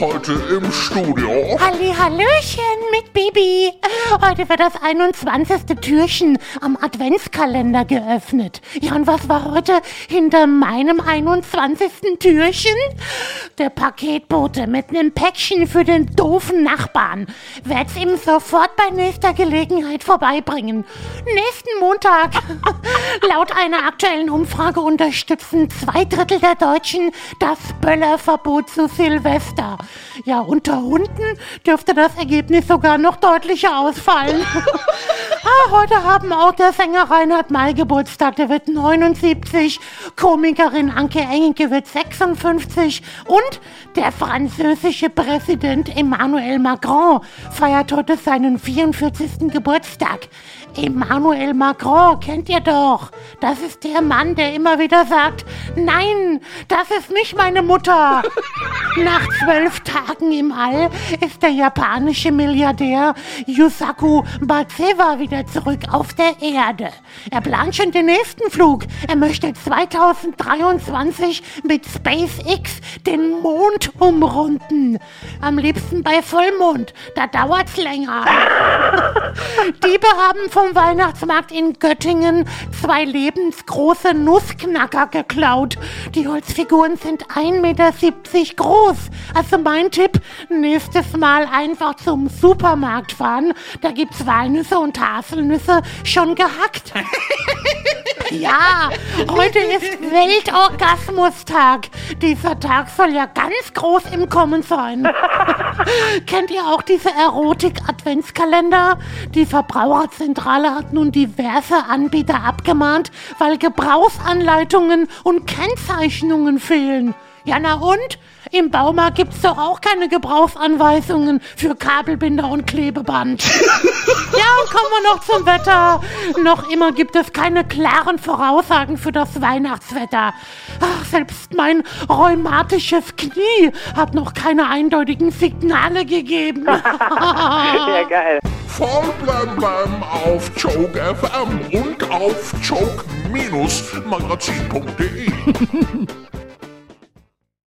Heute im Studio. Halli, Hallöchen mit Bibi. Heute wird das 21. Türchen am Adventskalender geöffnet. Ja, und was war heute hinter meinem 21. Türchen? Der Paketbote mit einem Päckchen für den doofen Nachbarn. Werd's ihm sofort bei nächster Gelegenheit vorbeibringen. Nächsten Montag. Laut einer aktuellen Umfrage unterstützen zwei Drittel der Deutschen das Böllerverbot zu Silvester. Ja, unter Hunden dürfte das Ergebnis sogar noch deutlicher ausfallen. heute haben auch der Sänger Reinhard May Geburtstag, der wird 79, Komikerin Anke Engelke wird 56 und der französische Präsident Emmanuel Macron feiert heute seinen 44. Geburtstag. Emmanuel Macron kennt ihr doch. Das ist der Mann, der immer wieder sagt, nein, das ist nicht meine Mutter. Nach zwölf Tagen im All ist der japanische Milliardär Yusaku Batsewa wieder zurück auf der Erde. Er plant schon den nächsten Flug. Er möchte 2023 mit SpaceX den Mond umrunden. Am liebsten bei Vollmond. Da dauert's länger. Diebe haben vom Weihnachtsmarkt in Göttingen zwei lebensgroße Nussknacker geklaut. Die Holzfiguren sind 1,70 Meter groß. Also mein Tipp, nächstes Mal einfach zum Supermarkt fahren. Da gibt's Walnüsse und Haselnüsse schon gehackt. Ja, heute ist Weltorgasmustag. Dieser Tag soll ja ganz groß im Kommen sein. Kennt ihr auch diese Erotik-Adventskalender? Die Verbraucherzentrale hat nun diverse Anbieter abgemahnt, weil Gebrauchsanleitungen und Kennzeichnungen fehlen. Ja, na und? Im Baumarkt gibt's doch auch keine Gebrauchsanweisungen für Kabelbinder und Klebeband. ja, und kommen wir noch zum Wetter. Noch immer gibt es keine klaren Voraussagen für das Weihnachtswetter. Ach, selbst mein rheumatisches Knie hat noch keine eindeutigen Signale gegeben. ja, geil. Voll blem blem auf Joke FM und auf joke-magazin.de.